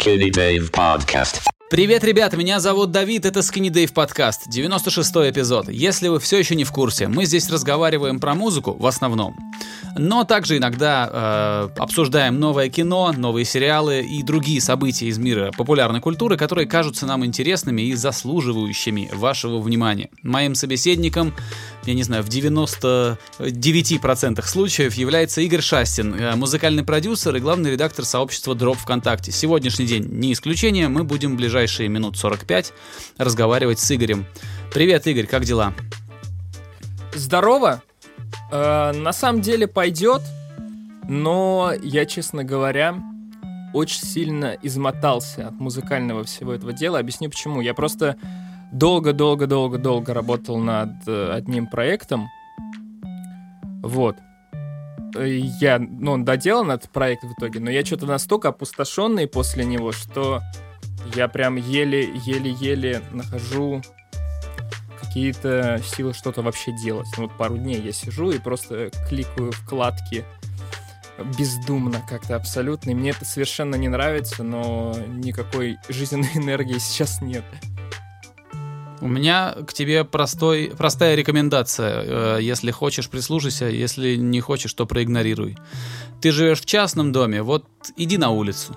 Skinny Dave Podcast. Привет, ребят, меня зовут Давид, это Skinny Dave подкаст, 96 эпизод. Если вы все еще не в курсе, мы здесь разговариваем про музыку в основном. Но также иногда э, обсуждаем новое кино, новые сериалы и другие события из мира популярной культуры, которые кажутся нам интересными и заслуживающими вашего внимания. Моим собеседником, я не знаю, в 99% случаев является Игорь Шастин, э, музыкальный продюсер и главный редактор сообщества Drop ВКонтакте. Сегодняшний день не исключение, мы будем в ближайшие минут 45 разговаривать с Игорем. Привет, Игорь, как дела? Здорово! Э, на самом деле пойдет, но я, честно говоря, очень сильно измотался от музыкального всего этого дела. Объясню почему. Я просто долго-долго-долго-долго работал над э, одним проектом. Вот. Я, ну, он доделан этот проект в итоге, но я что-то настолько опустошенный после него, что я прям еле-еле-еле нахожу какие-то силы что-то вообще делать. Ну, вот пару дней я сижу и просто кликаю вкладки бездумно как-то абсолютно. И мне это совершенно не нравится, но никакой жизненной энергии сейчас нет. У меня к тебе простой, простая рекомендация. Э, Если хочешь, прислушайся. Если не хочешь, то проигнорируй. Ты живешь в частном доме, вот иди на улицу.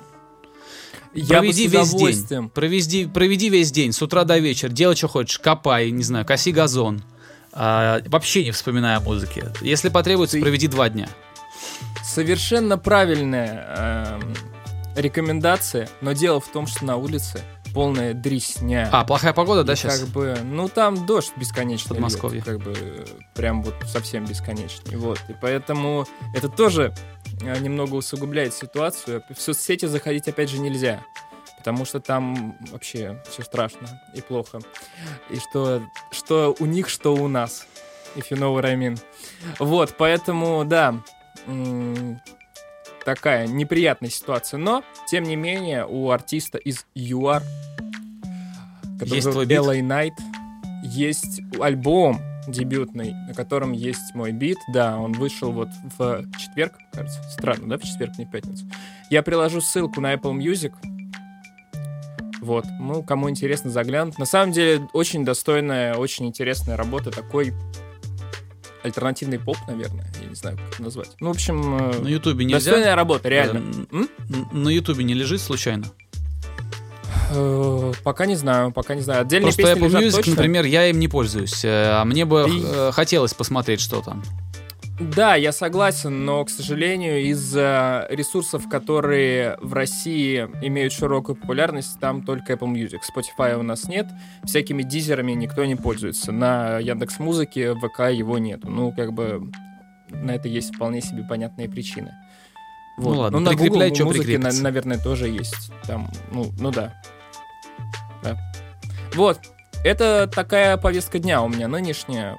Я бы проведи с весь день. Проведи, проведи весь день, с утра до вечера. Делай, что хочешь. Копай, не знаю, коси газон. А, вообще не вспоминая о музыке. Если потребуется, Ты- проведи два дня. Совершенно правильная эм, рекомендация, но дело в том, что на улице полная дресня. А, плохая погода, да, И сейчас? Как бы, ну там дождь бесконечный. льет, Подмосковье. Как бы прям вот совсем бесконечный. Вот. И поэтому это тоже э, немного усугубляет ситуацию. В соцсети заходить опять же нельзя. Потому что там вообще все страшно и плохо. И что, что у них, что у нас. If you know what I mean. Вот, поэтому, да, такая неприятная ситуация. Но, тем не менее, у артиста из ЮАР, который Есть твой бит? LA Night, есть альбом дебютный, на котором есть мой бит. Да, он вышел вот в четверг, кажется. Странно, да, в четверг, не в пятницу. Я приложу ссылку на Apple Music. Вот, ну, кому интересно, заглянуть. На самом деле, очень достойная, очень интересная работа. Такой альтернативный поп, наверное. Я не знаю, как это назвать. Ну, в общем, э, На Ютубе нельзя? достойная работа, реально. Э, На Ютубе не лежит случайно? Э, Пока не знаю, пока не знаю. Отдельные Просто Apple Music, точно. например, я им не пользуюсь. э, А мне бы И- хотелось посмотреть, что там. Да, я согласен, но, к сожалению, из-за ресурсов, которые в России имеют широкую популярность, там только Apple Music. Spotify у нас нет, всякими дизерами никто не пользуется. На Яндекс Музыке, ВК его нету. Ну, как бы на это есть вполне себе понятные причины. Ну ладно, на прикрепляй, Google музыке, на- наверное, тоже есть. Там, ну, ну да. Да. Вот. Это такая повестка дня у меня нынешняя.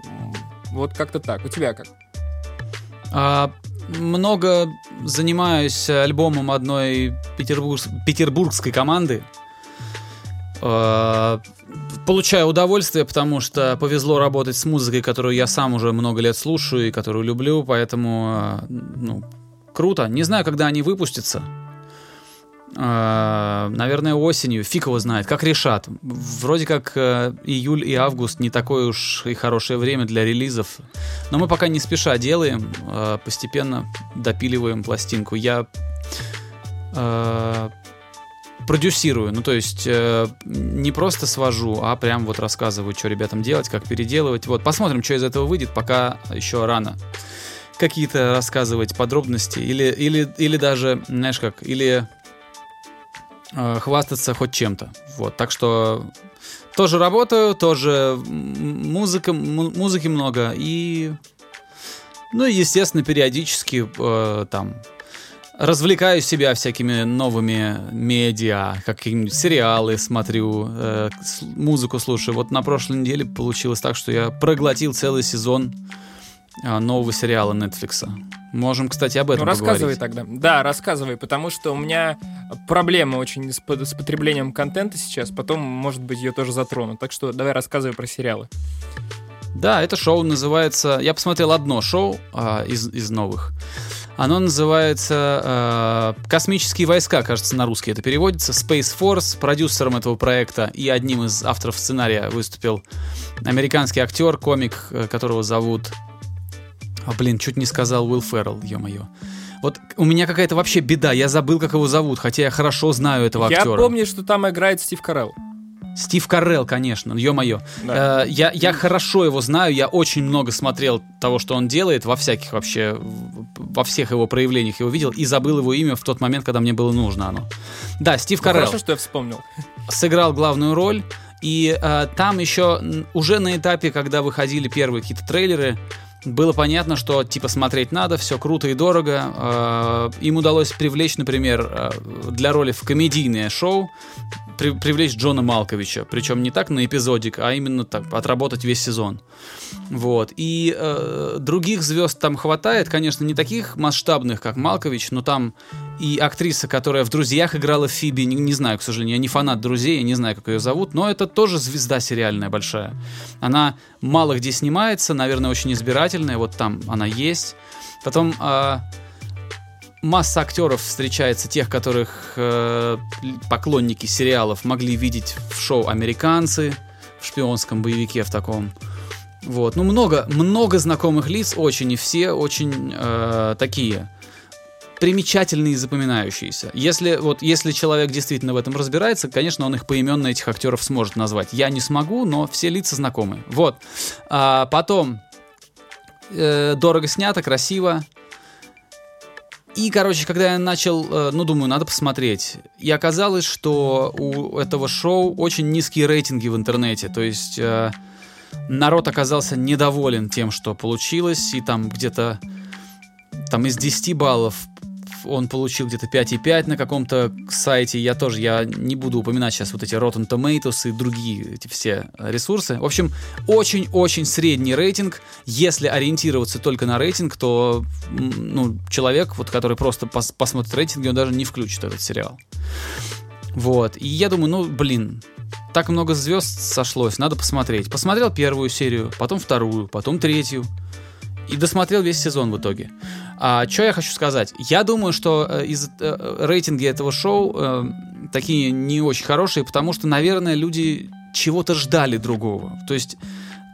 Вот как-то так. У тебя как? А, много занимаюсь альбомом одной петербург- петербургской команды. А, Получаю удовольствие, потому что повезло работать с музыкой, которую я сам уже много лет слушаю и которую люблю, поэтому а, ну, круто. Не знаю, когда они выпустятся. А, Наверное, осенью. Фиг его знает. Как решат. Вроде как э, июль и август не такое уж и хорошее время для релизов. Но мы пока не спеша делаем. э, Постепенно допиливаем пластинку. Я э, продюсирую. Ну, то есть э, не просто свожу, а прям вот рассказываю, что ребятам делать, как переделывать. Вот, посмотрим, что из этого выйдет, пока еще рано какие-то рассказывать подробности или, или, или даже, знаешь как, или э, хвастаться хоть чем-то. Вот, так что тоже работаю, тоже музыка, му- музыки много и, ну, естественно, периодически э, там развлекаю себя всякими новыми медиа, какие-нибудь сериалы смотрю, э, музыку слушаю. Вот на прошлой неделе получилось так, что я проглотил целый сезон нового сериала Netflix. Можем, кстати, об этом Ну, рассказывай поговорить. тогда. Да, рассказывай, потому что у меня проблема очень с, с потреблением контента сейчас, потом, может быть, ее тоже затрону. Так что давай рассказывай про сериалы. Да, это шоу называется... Я посмотрел одно шоу а, из, из новых. Оно называется э, «Космические войска», кажется, на русский это переводится. Space Force. Продюсером этого проекта и одним из авторов сценария выступил американский актер, комик, э, которого зовут... А, блин, чуть не сказал Уилл Феррелл, ё-моё. Вот у меня какая-то вообще беда, я забыл, как его зовут, хотя я хорошо знаю этого Я актера. помню, что там играет Стив Карелл. Стив Карелл, конечно, ё-моё. Да. Э, я, я хорошо его знаю, я очень много смотрел того, что он делает, во всяких вообще, во всех его проявлениях его видел, и забыл его имя в тот момент, когда мне было нужно оно. Да, Стив Ну, Карелл Хорошо, что я вспомнил. сыграл главную роль, и э, там еще уже на этапе, когда выходили первые какие-то трейлеры, было понятно, что типа смотреть надо, все круто и дорого. Э, им удалось привлечь, например, э, для роли в комедийное шоу при- привлечь Джона Малковича, причем не так на эпизодик, а именно так отработать весь сезон. Вот. И э, других звезд там хватает, конечно, не таких масштабных, как Малкович, но там и актриса, которая в «Друзьях» играла Фиби, не, не знаю, к сожалению, я не фанат «Друзей», я не знаю, как ее зовут, но это тоже звезда сериальная большая. Она мало где снимается, наверное, очень избирательная, вот там она есть. Потом а, масса актеров встречается, тех, которых э, поклонники сериалов могли видеть в шоу «Американцы», в шпионском боевике в таком. Вот, ну много, много знакомых лиц, очень и все очень э, такие примечательные и запоминающиеся. Если вот если человек действительно в этом разбирается, конечно, он их поименно этих актеров сможет назвать. Я не смогу, но все лица знакомы. Вот. А потом э, дорого снято, красиво. И, короче, когда я начал, э, ну, думаю, надо посмотреть. И оказалось, что у этого шоу очень низкие рейтинги в интернете. То есть э, народ оказался недоволен тем, что получилось. И там где-то там из 10 баллов он получил где-то 5,5 на каком-то сайте. Я тоже, я не буду упоминать сейчас вот эти Rotten Tomatoes и другие эти все ресурсы. В общем, очень-очень средний рейтинг. Если ориентироваться только на рейтинг, то ну, человек, вот, который просто пос- посмотрит рейтинги, он даже не включит этот сериал. Вот. И я думаю, ну, блин, так много звезд сошлось, надо посмотреть. Посмотрел первую серию, потом вторую, потом третью. И досмотрел весь сезон в итоге. А что я хочу сказать? Я думаю, что э, из э, рейтинги этого шоу э, такие не очень хорошие, потому что, наверное, люди чего-то ждали другого. То есть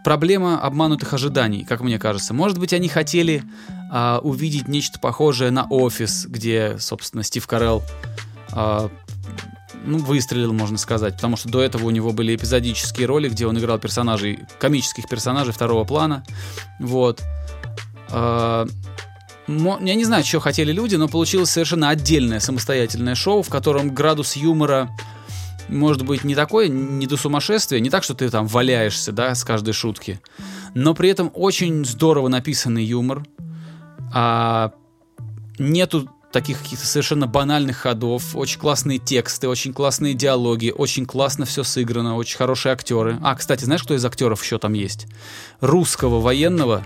проблема обманутых ожиданий, как мне кажется. Может быть, они хотели а, увидеть нечто похожее на офис, где, собственно, Стив Карелл а, ну, выстрелил, можно сказать, потому что до этого у него были эпизодические роли, где он играл персонажей, комических персонажей второго плана. Вот. Мо- Я не знаю, что хотели люди, но получилось совершенно отдельное самостоятельное шоу, в котором градус юмора может быть не такой, не до сумасшествия, не так, что ты там валяешься, да, с каждой шутки, но при этом очень здорово написанный юмор, а нету таких каких-то совершенно банальных ходов, очень классные тексты, очень классные диалоги, очень классно все сыграно, очень хорошие актеры. А, кстати, знаешь, кто из актеров еще там есть? Русского военного.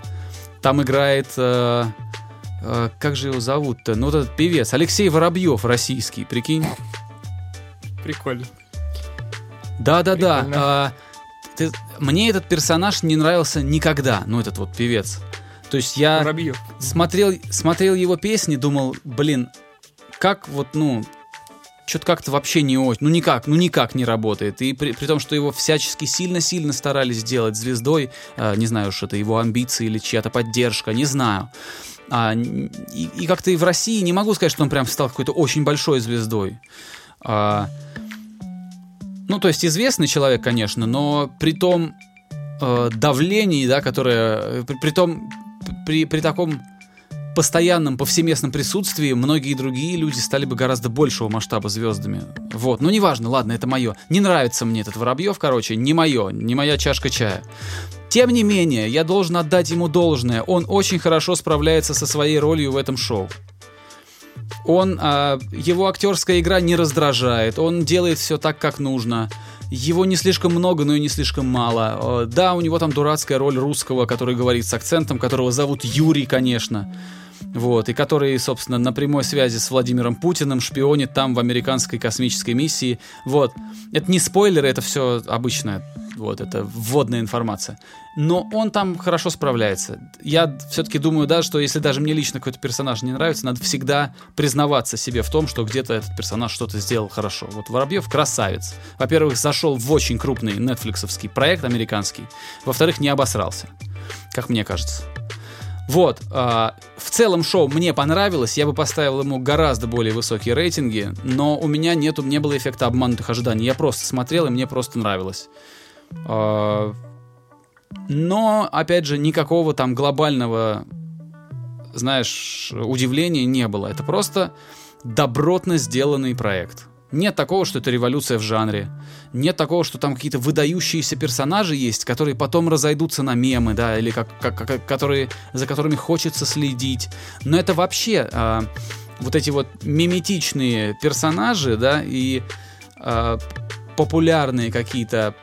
Там играет... э, э, как же его зовут-то? Ну, вот этот певец. Алексей Воробьев, российский, прикинь. Прикольно. Да-да-да. Ты- мне этот персонаж не нравился никогда, ну, этот вот певец. То есть я Воробьев. смотрел, смотрел его песни, думал, блин, как вот, ну, что-то как-то вообще не очень, ну никак, ну никак не работает. И при, при том, что его всячески сильно-сильно старались сделать звездой, э, не знаю, что это его амбиции или чья-то поддержка, не знаю. А, и, и как-то и в России не могу сказать, что он прям стал какой-то очень большой звездой. А, ну, то есть известный человек, конечно, но при том э, давлении, да, которое... При, при том, при, при таком постоянном повсеместном присутствии многие другие люди стали бы гораздо большего масштаба звездами. Вот, ну неважно, ладно, это мое. Не нравится мне этот Воробьев, короче, не мое, не моя чашка чая. Тем не менее, я должен отдать ему должное. Он очень хорошо справляется со своей ролью в этом шоу. Он, а, его актерская игра не раздражает, он делает все так, как нужно. Его не слишком много, но и не слишком мало. Э, Да, у него там дурацкая роль русского, который говорит с акцентом, которого зовут Юрий, конечно. Вот, и который, собственно, на прямой связи с Владимиром Путиным шпионит там в американской космической миссии. Вот. Это не спойлеры, это все обычная Вот, это вводная информация. Но он там хорошо справляется. Я все-таки думаю, да, что если даже мне лично какой-то персонаж не нравится, надо всегда признаваться себе в том, что где-то этот персонаж что-то сделал хорошо. Вот Воробьев красавец. Во-первых, зашел в очень крупный нетфликсовский проект американский. Во-вторых, не обосрался, как мне кажется. Вот, э, в целом шоу мне понравилось, я бы поставил ему гораздо более высокие рейтинги, но у меня нету, не было эффекта обманутых ожиданий. Я просто смотрел, и мне просто нравилось. Э, но, опять же, никакого там глобального, знаешь, удивления не было. Это просто добротно сделанный проект. Нет такого, что это революция в жанре. Нет такого, что там какие-то выдающиеся персонажи есть, которые потом разойдутся на мемы, да, или как, как, как, которые, за которыми хочется следить. Но это вообще э, вот эти вот миметичные персонажи, да, и э, популярные какие-то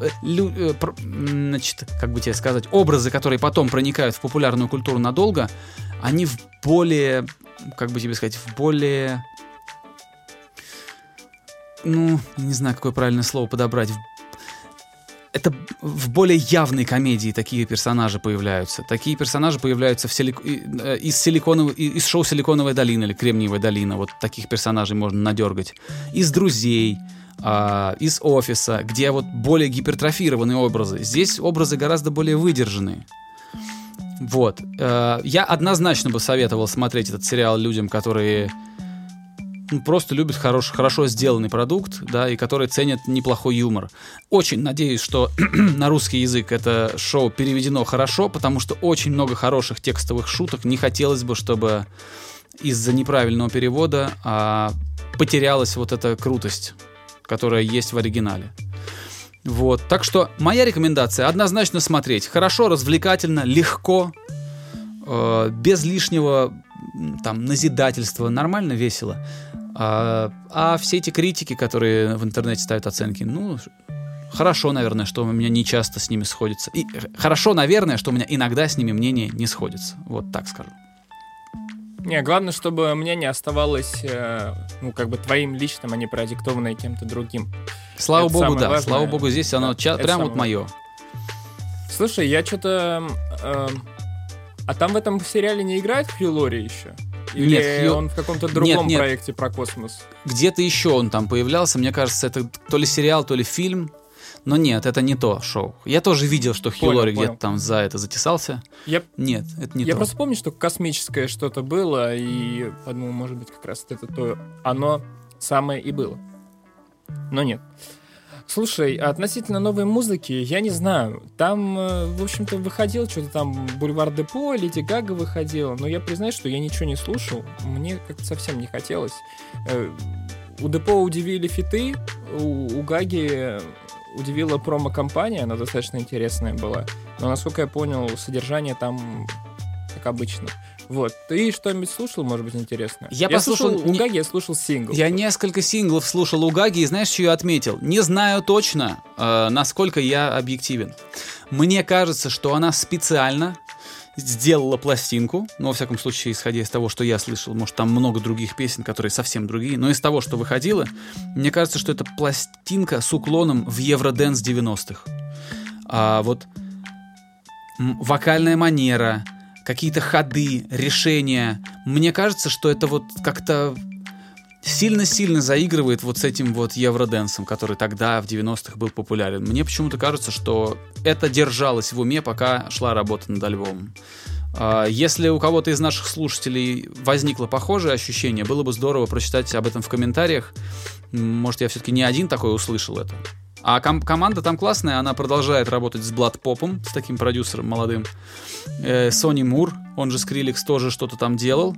э, э, значит, как бы тебе сказать, образы, которые потом проникают в популярную культуру надолго, они в более, как бы тебе сказать, в более ну, не знаю, какое правильное слово подобрать. Это в более явной комедии такие персонажи появляются. Такие персонажи появляются в силик... Э, из, силиконовой... из шоу «Силиконовая долина» или «Кремниевая долина». Вот таких персонажей можно надергать. Из «Друзей», а, из офиса, где вот более гипертрофированные образы. Здесь образы гораздо более выдержанные. Вот. Э, я однозначно бы советовал смотреть этот сериал людям, которые просто любят хорош, хорошо сделанный продукт, да, и которые ценят неплохой юмор. Очень надеюсь, что на русский язык это шоу переведено хорошо, потому что очень много хороших текстовых шуток. Не хотелось бы, чтобы из-за неправильного перевода а, потерялась вот эта крутость, которая есть в оригинале. Вот, так что моя рекомендация однозначно смотреть. Хорошо, развлекательно, легко, э, без лишнего там назидательства, нормально, весело. А, а все эти критики, которые в интернете ставят оценки, ну, хорошо, наверное, что у меня не часто с ними сходится. И хорошо, наверное, что у меня иногда с ними мнение не сходится. Вот так скажу. Не, главное, чтобы мнение оставалось, э, ну, как бы твоим личным, а не продиктованное кем-то другим. Слава это богу, да. Важное. Слава богу, здесь оно ча- прям вот мое. Слушай, я что-то... Э, а там в этом сериале не играет Хью Лори еще? Или нет, он в каком-то другом нет, нет. проекте про космос? Где-то еще он там появлялся. Мне кажется, это то ли сериал, то ли фильм. Но нет, это не то шоу. Я тоже видел, что Хью Лори где-то там за это затесался. Я... Нет, это не Я то. просто помню, что космическое что-то было, и подумал, может быть, как раз это то, оно самое и было. Но нет. Слушай, относительно новой музыки, я не знаю. Там, э, в общем-то, выходил что-то там Бульвар Депо, Леди Гага выходила, но я признаюсь, что я ничего не слушал. Мне как-то совсем не хотелось. Э, у Депо удивили фиты, у, у Гаги удивила промо-компания, она достаточно интересная была. Но, насколько я понял, содержание там как обычно. Вот. Ты что-нибудь слушал, может быть, интересно? Я, я послушал... Слушал, у Гаги я слушал сингл. Я несколько синглов слушал у Гаги, и знаешь, что я отметил? Не знаю точно, э, насколько я объективен. Мне кажется, что она специально сделала пластинку, ну, во всяком случае, исходя из того, что я слышал, может, там много других песен, которые совсем другие, но из того, что выходило, мне кажется, что это пластинка с уклоном в Евроденс 90-х. А вот вокальная манера, какие-то ходы, решения. Мне кажется, что это вот как-то сильно-сильно заигрывает вот с этим вот евроденсом, который тогда в 90-х был популярен. Мне почему-то кажется, что это держалось в уме, пока шла работа над альбомом. А, если у кого-то из наших слушателей возникло похожее ощущение, было бы здорово прочитать об этом в комментариях. Может, я все-таки не один такой услышал это. А ком- команда там классная, она продолжает работать с Blood Popом, с таким продюсером молодым. Э, Сони Мур, он же Skrillex, тоже что-то там делал.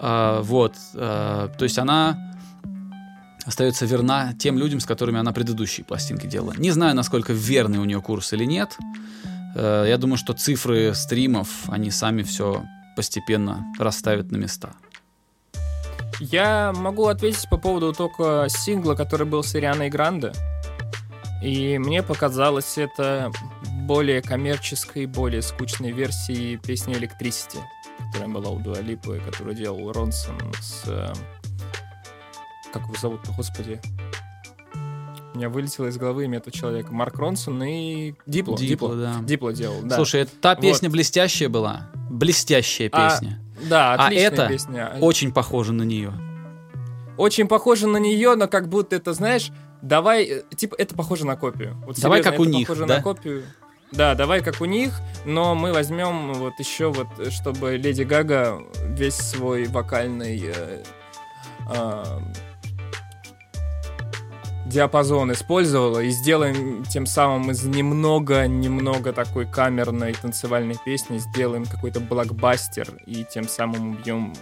Э, вот, э, то есть она остается верна тем людям, с которыми она предыдущие пластинки делала. Не знаю, насколько верный у нее курс или нет. Э, я думаю, что цифры стримов, они сами все постепенно расставят на места. Я могу ответить по поводу только сингла, который был с Ирианой Гранде. И мне показалось это более коммерческой, более скучной версией песни Electricity, которая была у Дуалипы, которую делал Ронсон с... Э, как его зовут-то, господи? У меня вылетело из головы имя этого человека. Марк Ронсон и Дипло. Дипло, да. Дипло делал, да. Слушай, это та Вот. песня блестящая была. Блестящая А, песня. Да, А отличная это песня. Очень похоже на нее. Очень похоже на нее, но как будто это, знаешь, давай, э, типа, это похоже на копию. Вот Давай серьезно, как у них, похоже да? на копию. Да, давай как у них, но мы возьмем вот еще вот, э, чтобы Леди Гага весь свой вокальный э, а, диапазон использовала и сделаем тем самым из немного-немного такой камерной танцевальной песни сделаем какой-то блокбастер и тем самым убьем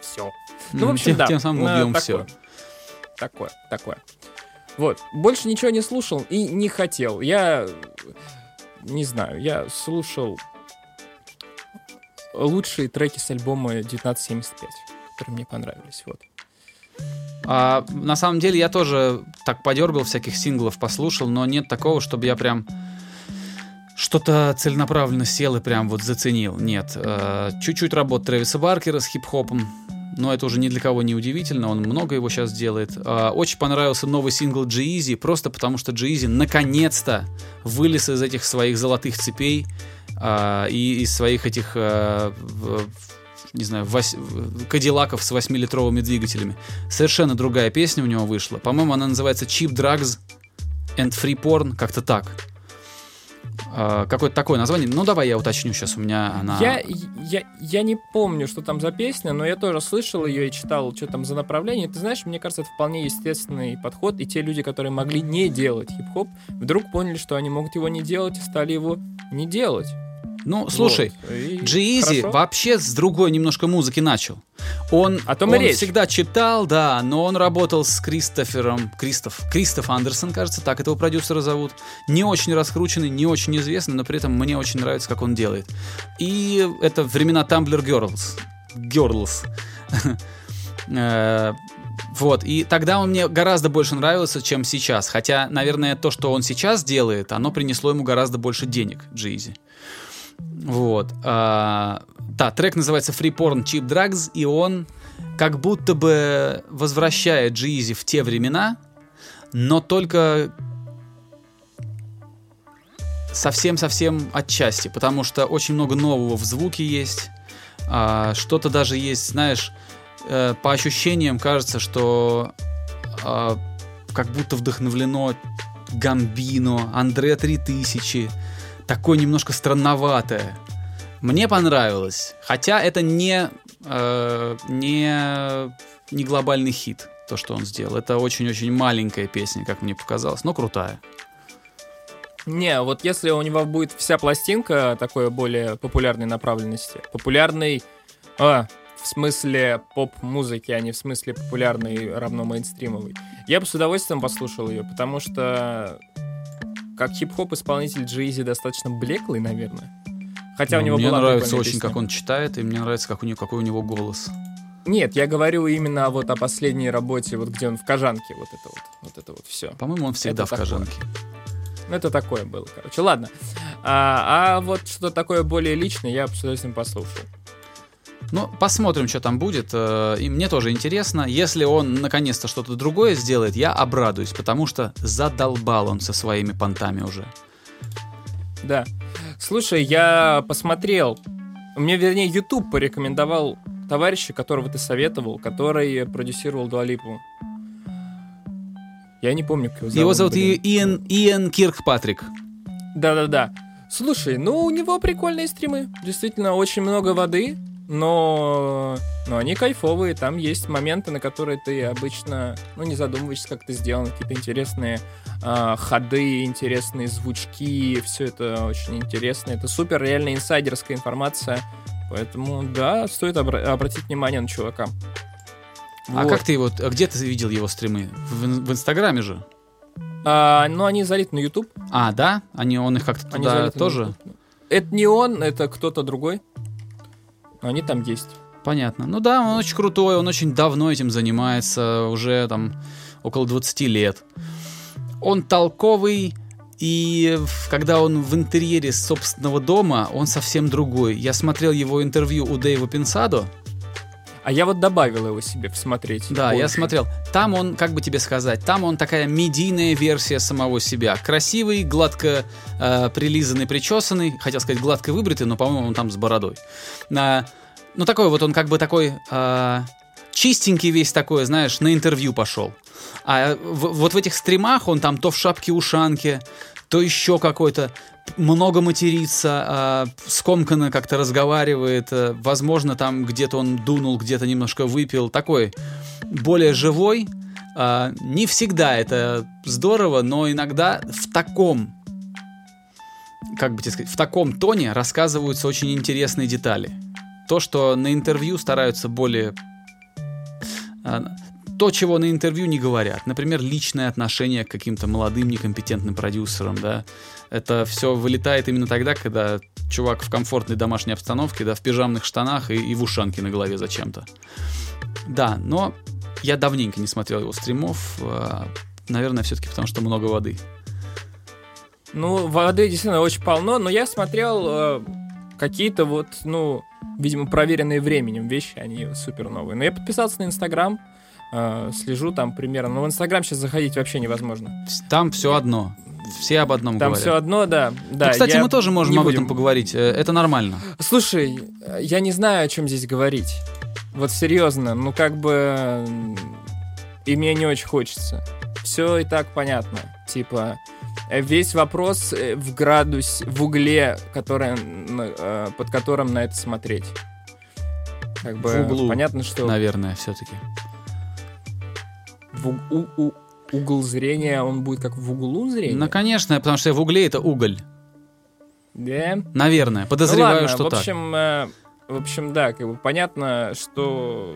все. Ну, в общем, тем, да. тем самым э, убьем такое. все. Такое, такое. Вот. Больше ничего не слушал и не хотел. Я не знаю, я слушал лучшие треки с альбома 1975, которые мне понравились. Вот. А, на самом деле я тоже так подергал всяких синглов, послушал, но нет такого, чтобы я прям что-то целенаправленно сел и прям вот заценил. Нет. Э, Чуть-чуть работ Трэвиса Баркера с хип-хопом, но это уже ни для кого не удивительно, он много его сейчас делает. А, Очень понравился новый сингл G-Eazy, просто потому что G-Eazy наконец-то вылез из этих своих золотых цепей а, и из своих этих, в- не знаю, вось- кадиллаков с 8-литровыми двигателями. Совершенно другая песня у него вышла. По-моему, она называется Cheap Drugs and Free Porn, как-то так. А, Какое-то такое название. Ну, давай я уточню сейчас, у меня она... Я, я, я не помню, что там за песня, но я тоже слышал ее и читал, что там за направление. Ты знаешь, мне кажется, это вполне естественный подход. И те люди, которые могли не делать хип-хоп, вдруг поняли, что они могут его не делать и стали его не делать. Ну, слушай, Вот. G-Eazy вообще с другой немножко музыки начал. Он, О том и он речь. всегда читал, да, но он работал с Кристофером, Кристоф, Кристоф Андерсон, кажется, так этого продюсера зовут. Не очень раскрученный, не очень известный, но при этом мне очень нравится, как он делает. И это времена Tumblr Girls. Girls. Э, Вот, и тогда он мне гораздо больше нравился, чем сейчас. Хотя, наверное, то, что он сейчас делает, оно принесло ему гораздо больше денег, Джизи. Вот. а, да, трек называется Free Porn Cheap Drugs, и он как будто бы возвращает Джизи в те времена, но только совсем-совсем отчасти, потому что очень много нового в звуке есть, а, что-то даже есть, знаешь, э, по ощущениям кажется, что а, как будто вдохновлено Гамбино, Андре 3000, такое немножко странноватое. Мне понравилось, хотя это не, э, не, не глобальный хит, то, что он сделал. Это очень-очень маленькая песня, как мне показалось, но крутая. Не, вот если у него будет вся пластинка такой более популярной направленности, популярной, а, в смысле поп-музыки, а не в смысле популярной равно мейнстримовой, я бы с удовольствием послушал ее, потому что как хип-хоп исполнитель Джизи достаточно блеклый, наверное. Хотя у Ну, него мне была нравится очень, песня. как он читает, и мне нравится, как у него, какой у него голос. Нет, я говорю именно вот о последней работе, вот где он в Кожанке, вот это вот, вот это вот все. По-моему, он всегда Это в такое. кожанке. Ну, это такое было, короче. Ладно. А, а вот что такое более личное, я с удовольствием послушал. Ну, посмотрим, что там будет. э, И мне тоже интересно. Если он наконец-то что-то другое сделает, я обрадуюсь, потому что задолбал он со своими понтами уже. Да. Слушай, я посмотрел. Мне, вернее, YouTube порекомендовал товарища, которого ты советовал, который продюсировал Дуалипу. Я не помню, как его зовут. Его зовут блин. Иэн, Иэн Киркпатрик. Да-да-да. Слушай, ну у него прикольные стримы. Действительно, очень много воды, но, но они кайфовые. Там есть моменты, на которые ты обычно, ну, не задумываешься, как это сделано. Какие-то интересные а, ходы, интересные звучки. Все это очень интересно. Это супер реально инсайдерская информация. Поэтому, да, стоит обра- обратить внимание на чувака. А Вот. как ты его... а Где ты видел его стримы? В, в Инстаграме же? А, ну, они залиты на YouTube. А, да? Они, он их как-то Они туда на тоже? Это не он, это кто-то другой. Но они там есть. Понятно. Ну да, он очень крутой, он очень давно этим занимается, уже там около 20 лет. Он толковый, и когда он в интерьере собственного дома, он совсем другой. Я смотрел его интервью у Дэйва Пинсадо. А я вот добавил его себе посмотреть. Да, я позже. смотрел. Там он, как бы тебе сказать, там он такая медийная версия самого себя. Красивый, гладко э, прилизанный, причесанный. Хотел сказать гладко выбритый, но, по-моему, он там с бородой. А, ну, такой вот он как бы такой э, чистенький весь такой, знаешь, на интервью пошел. А в- вот в этих стримах он там то в шапке-ушанке, то еще какой-то много матерится, а, скомканно как-то разговаривает, э, возможно, там где-то он дунул, где-то немножко выпил, такой более живой. А, не всегда это здорово, но иногда в таком, как бы тебе сказать, в таком тоне рассказываются очень интересные детали. То, что на интервью стараются более а, то, чего на интервью не говорят. Например, личное отношение к каким-то молодым некомпетентным продюсерам, да. Это все вылетает именно тогда, когда чувак в комфортной домашней обстановке, да, в пижамных штанах и, и в ушанке на голове зачем-то. Да, но я давненько не смотрел его стримов. а, Наверное, все-таки потому, что много воды. Ну, воды действительно очень полно, но я смотрел э, какие-то вот, ну, видимо, проверенные временем вещи, они супер новые. Но я подписался на Инстаграм, э, слежу там примерно. Но в Инстаграм сейчас заходить вообще невозможно. Там все одно. Все об одном Там говорят. все одно, да. да Ну, кстати, я мы тоже можем не об будем. этом поговорить. Э, Это нормально. Слушай, я не знаю, о чем здесь говорить. Вот серьезно, ну как бы... И мне не очень хочется. Все и так понятно. Типа, э, весь вопрос э, в градусе, в угле, который, под которым на это смотреть. Как бы В углу, понятно, что Наверное, все-таки. в у- у- угол зрения, он будет как в углу зрения. Ну, конечно, потому что в угле это уголь. Да? Наверное. Ну Подозреваю, ладно, что в так. общем, э, в общем, да, как бы понятно, что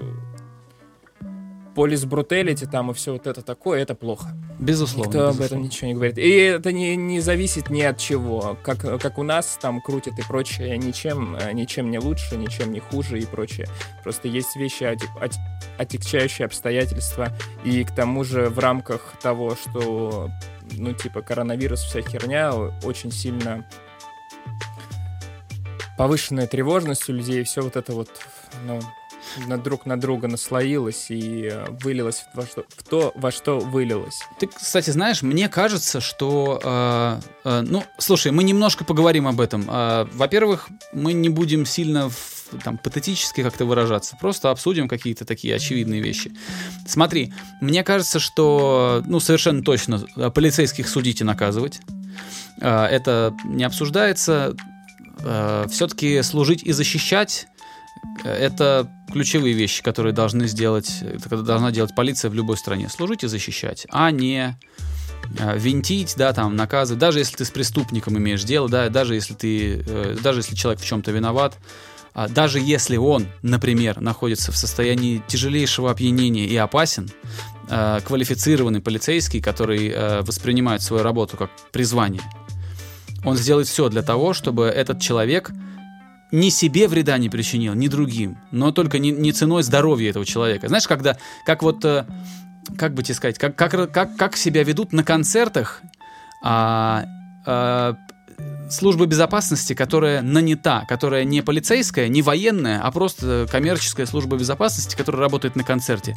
полис бруталити там и все вот это такое, это плохо. Безусловно. Никто об безусловно. этом ничего не говорит. И это не, не зависит ни от чего. Как, как у нас там крутят и прочее, ничем, э, ничем не лучше, ничем не хуже и прочее. Просто есть вещи, оти- от- отягчающие обстоятельства. И к тому же в рамках того, что, ну, типа, коронавирус, вся херня, очень сильно повышенная тревожность у людей, все вот это вот, ну, на друг на друга наслоилось и э, вылилось во что, в то, во что вылилось. Ты, кстати, знаешь, мне кажется, что... э, э, ну, слушай, мы немножко поговорим об этом. Э, во-первых, мы не будем сильно в- там, патетически как-то выражаться, просто обсудим какие-то такие очевидные вещи. Смотри, мне кажется, что, ну, совершенно точно, э, полицейских судить и наказывать. Э, это не обсуждается. все-таки служить и защищать э, это ключевые вещи, которые должны сделать, должна делать полиция в любой стране. Служить и защищать, а не э, винтить, да, там, наказывать. Даже если ты с преступником имеешь дело, да, даже если ты, э, даже если человек в чем-то виноват, а даже если он, например, находится в состоянии тяжелейшего опьянения и опасен, э, квалифицированный полицейский, который воспринимает свою работу как призвание, он сделает все для того, чтобы этот человек ни себе вреда не причинил, ни другим, но только не, не ценой здоровья этого человека. Знаешь, когда, как вот, э, как бы тебе сказать, как, как, как, как себя ведут на концертах а, а, служба безопасности, которая нанята, которая не полицейская, не военная, а просто коммерческая служба безопасности, которая работает на концерте.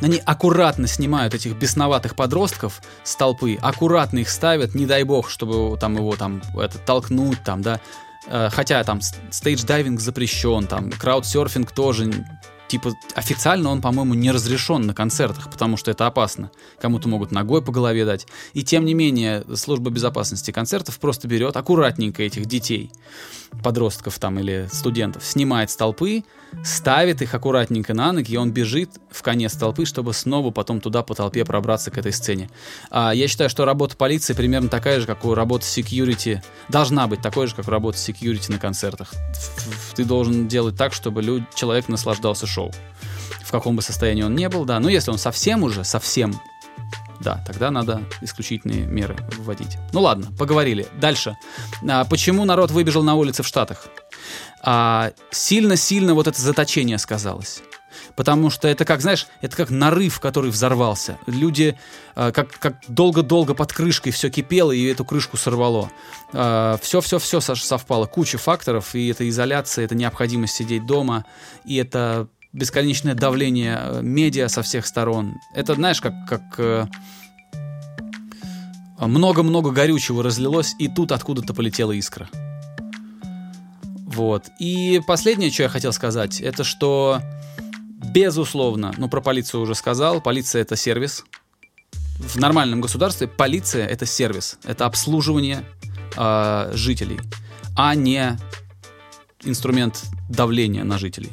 Они аккуратно снимают этих бесноватых подростков с толпы, аккуратно их ставят, не дай бог, чтобы там его там это, толкнуть, там, да. Э, Хотя там стейдж-дайвинг запрещен, там краудсерфинг тоже, типа официально он, по-моему, не разрешен на концертах, потому что это опасно. Кому-то могут ногой по голове дать. И тем не менее, служба безопасности концертов просто берет аккуратненько этих детей, подростков там или студентов, снимает с толпы, ставит их аккуратненько на ноги, и он бежит в конец толпы, чтобы снова потом туда по толпе пробраться к этой сцене. А, я считаю, что работа полиции примерно такая же, как у работы security, должна быть такой же, как работа security на концертах. Ты должен делать так, чтобы люд- человек наслаждался шоу. В каком бы состоянии он не был, да. Но если он совсем уже, совсем да, тогда надо исключительные меры вводить. Ну ладно, поговорили. Дальше. А, почему народ выбежал на улицы в Штатах? А, сильно-сильно вот это заточение сказалось. Потому что это как, знаешь, это как нарыв, который взорвался. Люди а, как, как долго-долго под крышкой все кипело, и эту крышку сорвало. Все-все-все совпало. Куча факторов, и это изоляция, это необходимость сидеть дома, и это бесконечное давление э, медиа со всех сторон. Это, знаешь, как, как э, много-много горючего разлилось, и тут откуда-то полетела искра. Вот. И последнее, что я хотел сказать, это что, безусловно, ну, про полицию уже сказал, полиция — это сервис. В нормальном государстве полиция — это сервис, это обслуживание э, жителей, а не инструмент давления на жителей.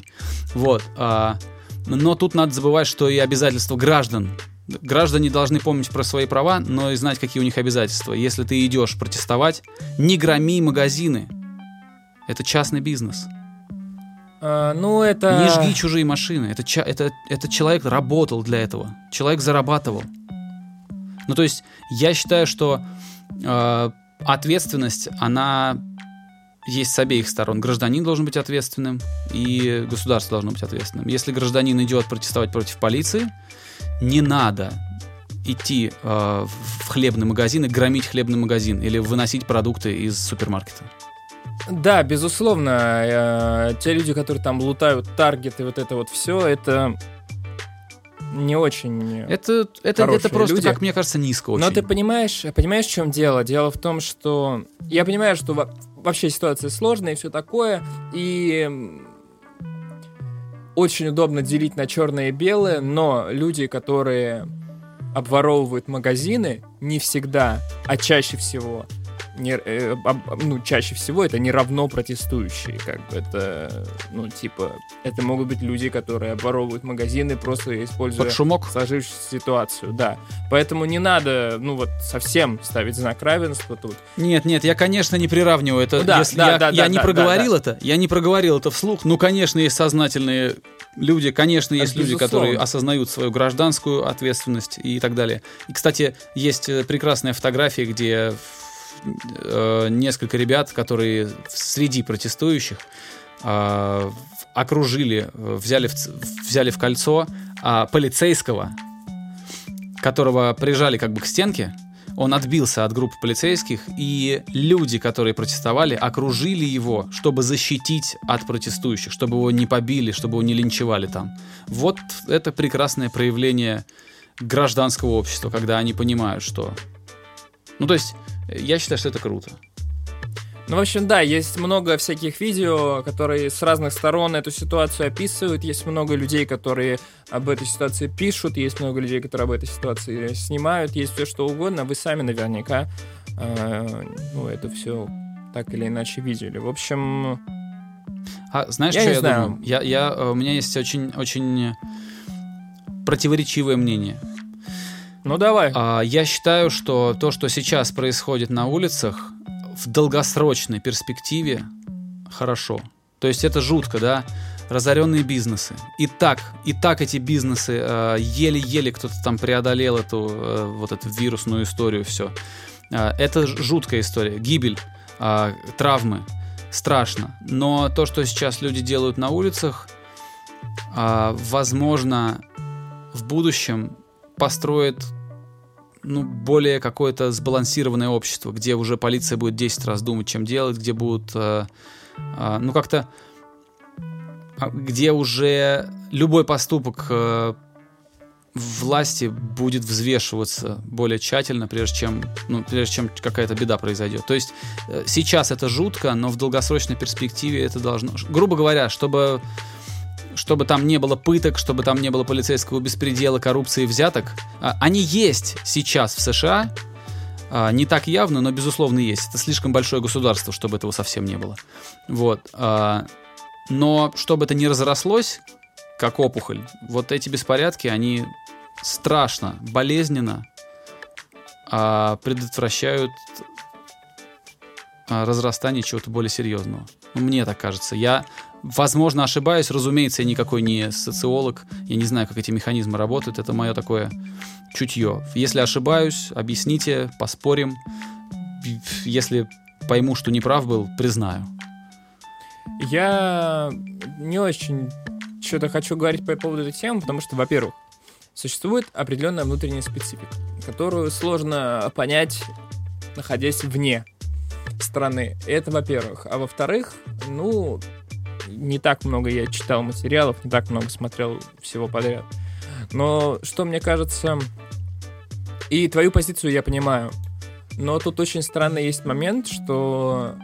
Вот. Э, но тут надо забывать, что и обязательства граждан Граждане должны помнить про свои права, но и знать, какие у них обязательства. Если ты идешь протестовать, не громи магазины. Это частный бизнес. А, ну, это... Не жги чужие машины. Это, это, это человек работал для этого. Человек зарабатывал. Ну, то есть, я считаю, что э, ответственность, она есть с обеих сторон. Гражданин должен быть ответственным, и государство должно быть ответственным. Если гражданин идет протестовать против полиции, не надо идти э, в хлебный магазин и громить хлебный магазин или выносить продукты из супермаркета. Да, безусловно, э, те люди, которые там лутают таргет и вот это вот все, это не очень. Это, это, это просто, люди. как мне кажется, низко очень. Но ты понимаешь, понимаешь, в чем дело? Дело в том, что я понимаю, что вообще ситуация сложная и все такое, и очень удобно делить на черное и белое, но люди, которые обворовывают магазины, не всегда, а чаще всего не, э, об, ну, чаще всего это не равно протестующие, как бы это, ну, типа, это могут быть люди, которые обворовывают магазины, просто используя Под шумок. сложившуюся ситуацию, да. Поэтому не надо, ну, вот, совсем ставить знак равенства тут. Нет, нет, я, конечно, не приравниваю это. Ну, да, Если да, я, да, я да, не да, проговорил да, это, я не проговорил это вслух. Ну, конечно, есть сознательные люди, конечно, есть люди, Безусловно. которые осознают свою гражданскую ответственность и так далее. И, кстати, есть э, прекрасная фотография, где э, несколько ребят, которые среди протестующих э, окружили, э, взяли в, взяли в кольцо а, полицейского, которого прижали как бы к стенке. Он отбился от группы полицейских, и люди, которые протестовали, окружили его, чтобы защитить от протестующих, чтобы его не побили, чтобы его не линчевали там. Вот это прекрасное проявление гражданского общества, когда они понимают, что... Ну, то есть, я считаю, что это круто. Ну, в общем, да, есть много всяких видео, которые с разных сторон эту ситуацию описывают. Есть много людей, которые об этой ситуации пишут. Есть много людей, которые об этой ситуации снимают. Есть все что угодно. Вы сами наверняка э, ну, это все так или иначе видели. В общем, А знаешь, Я что я знаю. думаю? Я, я, э, у меня есть очень, очень противоречивое мнение. Ну давай. А, Я считаю, что то, что сейчас происходит на улицах, в долгосрочной перспективе хорошо. То есть это жутко, да? Разоренные бизнесы. И так, и так эти бизнесы э, еле-еле кто-то там преодолел эту э, вот эту вирусную историю, все. это ж- жуткая история. Гибель, э, травмы, страшно. Но то, что сейчас люди делают на улицах, а, возможно, в будущем построит ну, более какое-то сбалансированное общество, где уже полиция будет 10 раз думать, чем делать, где будут, э, э, ну, как-то, а, где уже любой поступок э, власти будет взвешиваться более тщательно, прежде чем, ну, прежде чем какая-то беда произойдет. То есть э, сейчас это жутко, но в долгосрочной перспективе это должно... Грубо говоря, чтобы чтобы там не было пыток, чтобы там не было полицейского беспредела, коррупции, взяток. А, Они есть сейчас в США, а, не так явно, но безусловно есть. Это слишком большое государство, чтобы этого совсем не было. Вот. а, Но чтобы это не разрослось, как опухоль, вот эти беспорядки, они страшно, болезненно предотвращают разрастание чего-то более серьезного. Мне так кажется. Я, возможно, ошибаюсь. Разумеется, я никакой не социолог. Я не знаю, как эти механизмы работают. Это мое такое чутье. Если ошибаюсь, объясните, поспорим. Если пойму, что неправ был, признаю. Я не очень что-то хочу говорить по поводу этой темы, потому что, во-первых, существует определенная внутренняя специфика, которую сложно понять, находясь вне страны. Это, во-первых. А во-вторых, ну, не так много я читал материалов, не так много смотрел всего подряд. Но что мне кажется... И твою позицию я понимаю. Но тут очень странный есть момент, что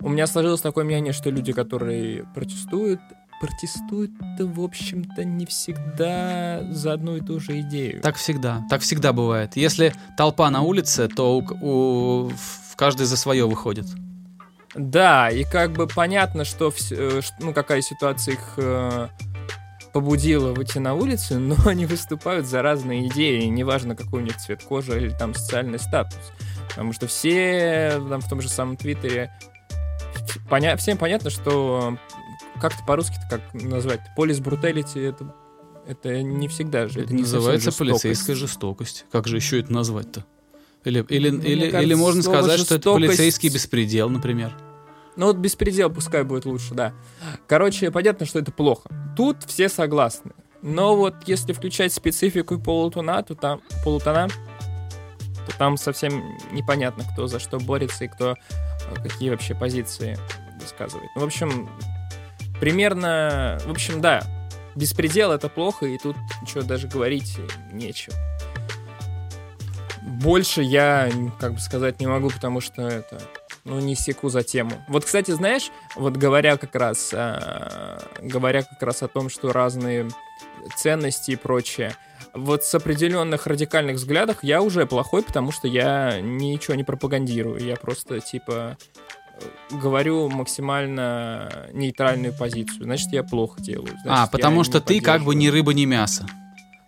у меня сложилось такое мнение, что люди, которые протестуют, протестуют в общем-то, не всегда за одну и ту же идею. Так всегда. Так всегда бывает. Если толпа на улице, то у, у, каждый за свое выходит. Да, и как бы понятно, что, э, ну, какая ситуация их э, побудила выйти на улицу, но они выступают за разные идеи, неважно, какой у них цвет кожи или там социальный статус. Потому что все там в том же самом Твиттере поня всем понятно, что как-то по-русски как назвать? Полис бруталити это, это не всегда же. Это, не называется полицейская жестокость. Как же еще это назвать-то? Или, или, Мне или, кажется, или можно сказать, что это жестокость- полицейский беспредел, например. Ну вот беспредел пускай будет лучше, да. Короче, понятно, что это плохо. Тут все согласны. Но вот если включать специфику полутона, то там полутона, то там совсем непонятно, кто за что борется и кто э, какие вообще позиции высказывает. Ну, в общем, примерно... В общем, да, беспредел это плохо, и тут ничего даже говорить нечего. Больше я, как бы сказать, не могу, потому что это ну, не секу за тему. Вот, кстати, знаешь, вот говоря как раз, а, говоря как раз о том, что разные ценности и прочее, вот с определенных радикальных взглядов я уже плохой, потому что я ничего не пропагандирую. Я просто, типа, э, говорю максимально нейтральную позицию. Значит, я плохо делаю. а, Значит, я потому что ты как бы ни рыба, ни мясо.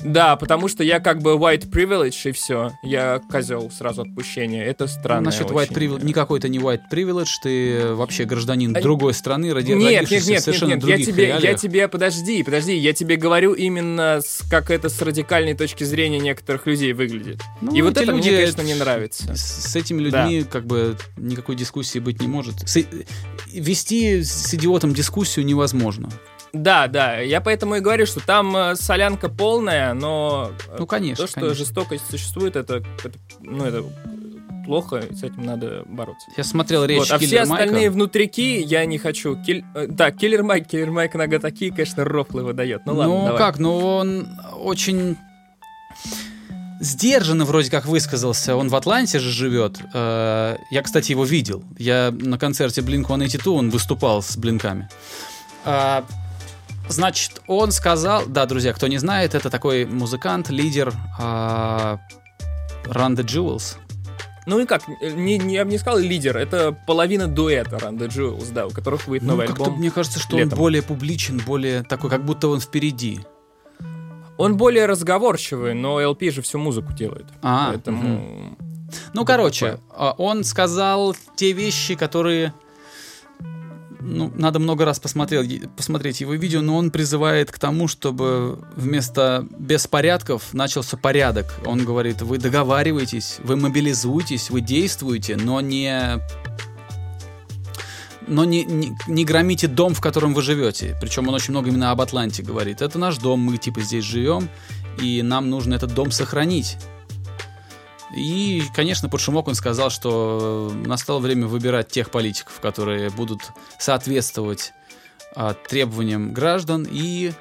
Да, потому что я как бы white privilege и все. Я козел сразу отпущения. Это странно. Насчет white privilege, никакой ты не white privilege, ты вообще гражданин А- другой страны, роди, Нет, нет, нет, нет, совершенно нет, я других тебе, я реалиях. тебе, подожди, подожди, я тебе говорю именно с, как это с радикальной точки зрения некоторых людей выглядит. Ну, И вот это мне, люди- конечно, не нравится. С, с этими людьми как бы никакой дискуссии быть не может. С- вести с идиотом дискуссию невозможно. Да, да, я поэтому и говорю, что там э, солянка полная, но э, Ну, конечно, то, что конечно. жестокость существует, это, это, ну, это плохо, и с этим надо бороться. Я смотрел речь Вот, а все Майка. остальные внутрики я не хочу. Киль- э, Да, Киллер Майк, Киллер Майк иногда такие, конечно, рофлы выдает. Ну ладно, ну давай. как, ну он очень сдержанно вроде как высказался. Он в Атланте же живет. Я, кстати, его видел. Я на концерте Blink-182, он выступал с блинками. Значит, он сказал... Да, друзья, кто не знает, это такой музыкант, лидер а, Run the Jewels. Ну и как, не, не- я бы не сказал лидер, это половина дуэта Run the Jewels, да, у которых выйдет Ну, новый альбом. мне кажется, что летом. он более публичен, более такой, как будто он впереди. Он более разговорчивый, но LP же всю музыку делает. А, Поэтому... мгм. Ну, короче, такое. а, он сказал те вещи, которые... Ну, надо много раз посмотреть, посмотреть его видео, но он призывает к тому, чтобы вместо беспорядков начался порядок. Он говорит, вы договариваетесь, вы мобилизуетесь, вы действуете, но не... Но не, не, не громите дом, в котором вы живете. Причем он очень много именно об Атланте говорит. Это наш дом, мы типа здесь живем, и нам нужно этот дом сохранить. И, конечно, под шумок он сказал, что настало время выбирать тех политиков, которые будут соответствовать а, требованиям граждан, и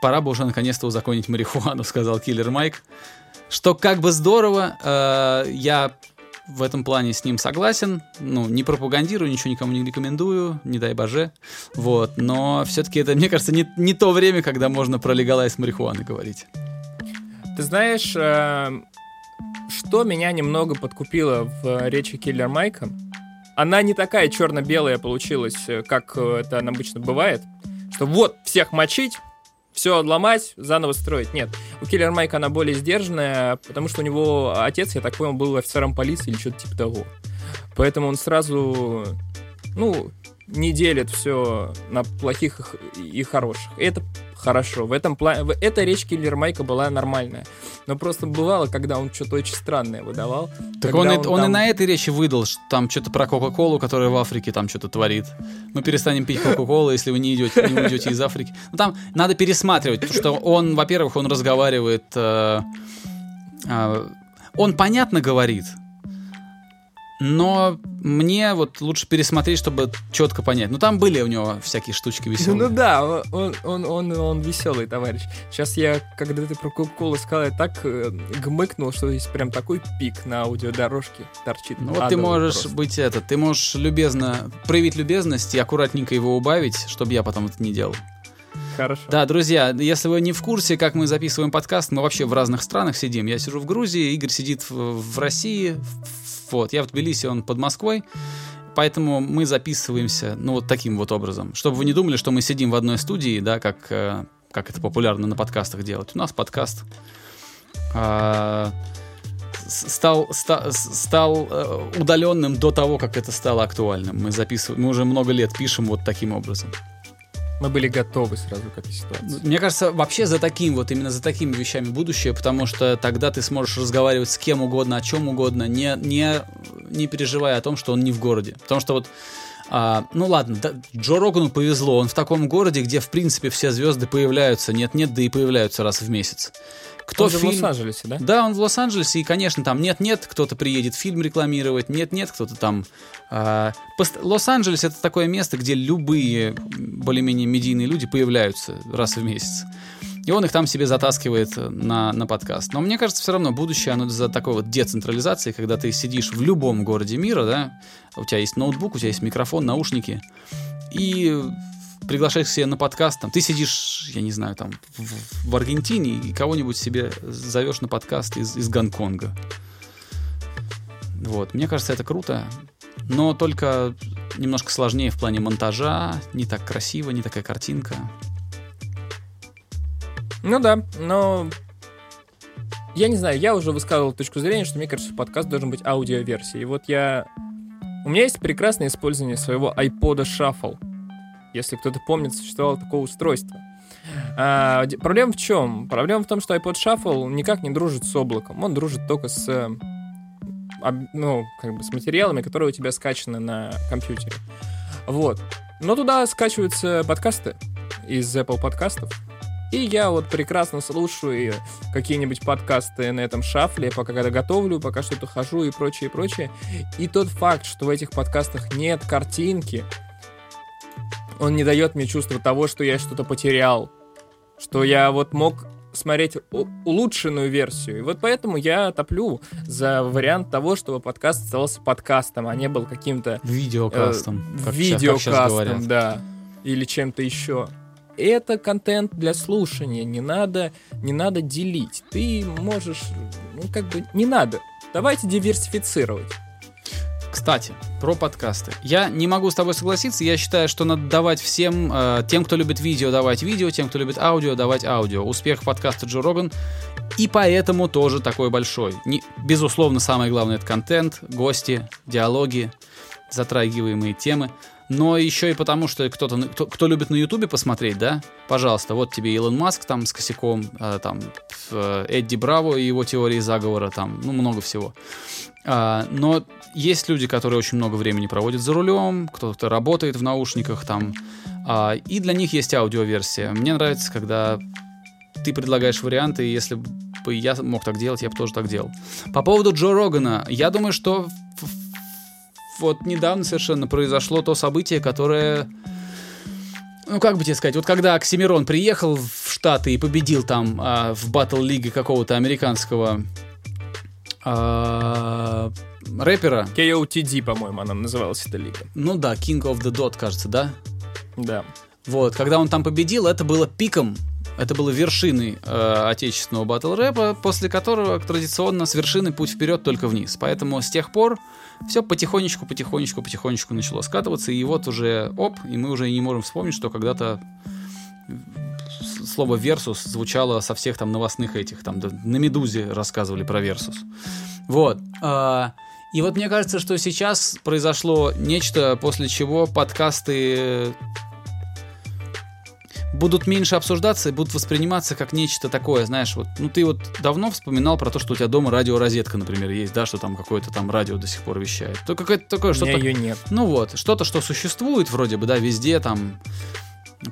пора бы уже наконец-то узаконить марихуану, сказал Киллер Майк. Что как бы здорово, э, я в этом плане с ним согласен. Ну, не пропагандирую, ничего никому не рекомендую, не дай боже. Вот, но все-таки это, мне кажется, не, не то время, когда можно про легалайз марихуаны говорить. Ты знаешь, э, что меня немного подкупило в э, речи Киллер Майка? Она не такая черно-белая получилась, э, как э, это обычно бывает, что вот всех мочить, все отломать, заново строить. Нет, у Киллер Майка она более сдержанная, потому что у него отец, я так понял, был офицером полиции или что-то типа того. Поэтому он сразу, ну, не делит все на плохих и хороших. И это хорошо. В этом плане... Эта речь Киллер Майка была нормальная. Но просто бывало, когда он что-то очень странное выдавал. Так он, и, он и на этой речи выдал, что там что-то про Кока-Колу, которая в Африке там что-то творит. Мы перестанем пить Кока-Колу, если вы не идете, не уйдете из Африки. Ну там надо пересматривать, потому что он, во-первых, он разговаривает, э, э, он понятно говорит, но мне вот лучше пересмотреть, чтобы четко понять. Ну, там были у него всякие штучки веселые. Ну да, он, он, он, он веселый товарищ. Сейчас я, когда ты про Кока-Колу сказал, я так э, гмыкнул, что здесь прям такой пик на аудиодорожке торчит. Ну вот ты можешь просто. быть это, ты можешь любезно проявить любезность и аккуратненько его убавить, чтобы я потом это не делал. Хорошо. Да, друзья, если вы не в курсе, как мы записываем подкаст, мы вообще в разных странах сидим. Я сижу в Грузии, Игорь сидит в, в России, вот, я в Тбилиси, он под Москвой. Поэтому мы записываемся, ну, вот таким вот образом. Чтобы вы не думали, что мы сидим в одной студии, да, как, э, как это популярно на подкастах делать. У нас подкаст с- стал, ста- стал э, удаленным до того, как это стало актуальным. Мы записываем, мы уже много лет пишем вот таким образом. Мы были готовы сразу к этой ситуации. Мне кажется, вообще за таким вот, именно за такими вещами будущее, потому что тогда ты сможешь разговаривать с кем угодно, о чем угодно, не, не, не переживая о том, что он не в городе. Потому что вот, а, ну ладно, да, Джо Рогану повезло, он в таком городе, где в принципе все звезды появляются, нет-нет, да и появляются раз в месяц. Кто Он же в фильм- Лос-Анджелесе, да? да, он в Лос-Анджелесе, и, конечно, там нет-нет, кто-то приедет фильм рекламировать, нет-нет, кто-то там... а, пост- Лос-Анджелес — это такое место, где любые более-менее медийные люди появляются раз в месяц. И он их там себе затаскивает на, на подкаст. Но мне кажется, все равно будущее, оно за такой вот децентрализацией, когда ты сидишь в любом городе мира, да, у тебя есть ноутбук, у тебя есть микрофон, наушники, и приглашаешь себе на подкаст, там, ты сидишь, я не знаю, там, в, в Аргентине и кого-нибудь себе зовешь на подкаст из, из Гонконга. Вот, мне кажется, это круто, но только немножко сложнее в плане монтажа, не так красиво, не такая картинка. Ну да, но... Я не знаю, я уже высказывал точку зрения, что мне кажется, подкаст должен быть аудиоверсией. Вот я... У меня есть прекрасное использование своего iPod Shuffle. Если кто-то помнит, существовало такое устройство. А, проблема в чем? Проблема в том, что iPod Shuffle никак не дружит с облаком. Он дружит только с, ну, как бы с материалами, которые у тебя скачаны на компьютере. Вот. Но туда скачиваются подкасты из Apple подкастов. И я вот прекрасно слушаю какие-нибудь подкасты на этом шафле, пока когда готовлю, пока что-то хожу и прочее, и прочее. И тот факт, что в этих подкастах нет картинки, он не дает мне чувства того, что я что-то потерял. Что я вот мог смотреть улучшенную версию. И вот поэтому я топлю за вариант того, чтобы подкаст оставался подкастом, а не был каким-то Видеокастом. Э, как щас- как щас видеокастом, говорят. да, или чем-то еще. Это контент для слушания, не надо, не надо делить. Ты можешь, ну как бы, не надо. Давайте диверсифицировать. Кстати, про подкасты. Я не могу с тобой согласиться. Я считаю, что надо давать всем, э, тем, кто любит видео, давать видео, тем, кто любит аудио, давать аудио. Успех подкаста Джо Роган. И поэтому тоже такой большой. Не- безусловно, самое главное это контент, гости, диалоги, затрагиваемые темы. Но еще и потому, что кто-то, кто, кто любит на Ютубе посмотреть, да, пожалуйста, вот тебе Илон Маск там с косяком, э, там э, Эдди Браво и его теории заговора, там, ну, много всего. А, но есть люди, которые очень много времени проводят за рулем, кто-то работает в наушниках там, а, и для них есть аудиоверсия. Мне нравится, когда ты предлагаешь варианты, и если бы я мог так делать, я бы тоже так делал. По поводу Джо Рогана, я думаю, что вот недавно совершенно произошло то событие, которое ну, как бы тебе сказать, вот когда Оксимирон приехал в Штаты и победил там а, в батл лиге какого-то американского а, рэпера, KOTD, по-моему, она называлась эта лига. ну да, King of the Dot, кажется, да? Да. Вот, когда он там победил, это было пиком, это было вершиной э, отечественного батл рэпа, после которого традиционно с вершины путь вперед только вниз. Поэтому с тех пор все потихонечку, потихонечку, потихонечку начало скатываться, и вот уже оп, и мы уже не можем вспомнить, что когда-то с- слово «версус» звучало со всех там новостных этих, там на «Медузе» рассказывали про «версус». Вот. а, и вот мне кажется, что сейчас произошло нечто, после чего подкасты будут меньше обсуждаться и будут восприниматься как нечто такое, знаешь, вот, ну ты вот давно вспоминал про то, что у тебя дома радиорозетка, например, есть, да, что там какое-то там радио до сих пор вещает. То какое-то такое что-то... ее нет. Ну вот, что-то, что существует вроде бы, да, везде там,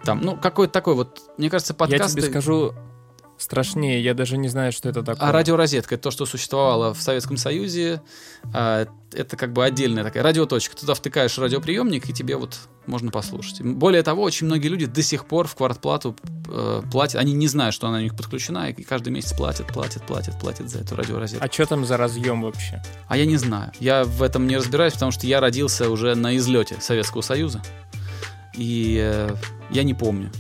там, ну какой-то такой вот, мне кажется, подкасты... Я тебе скажу страшнее. Я даже не знаю, что это такое. А радиорозетка — это то, что существовало в Советском Союзе. А, это как бы отдельная такая радиоточка. Туда втыкаешь радиоприемник, и тебе вот можно послушать. Более того, очень многие люди до сих пор в квартплату э, платят. Они не знают, что она у них подключена, и каждый месяц платят, платят, платят, платят за эту радиорозетку. А что там за разъем вообще? А я не знаю. Я в этом не разбираюсь, потому что я родился уже на излете Советского Союза. И э, я не помню.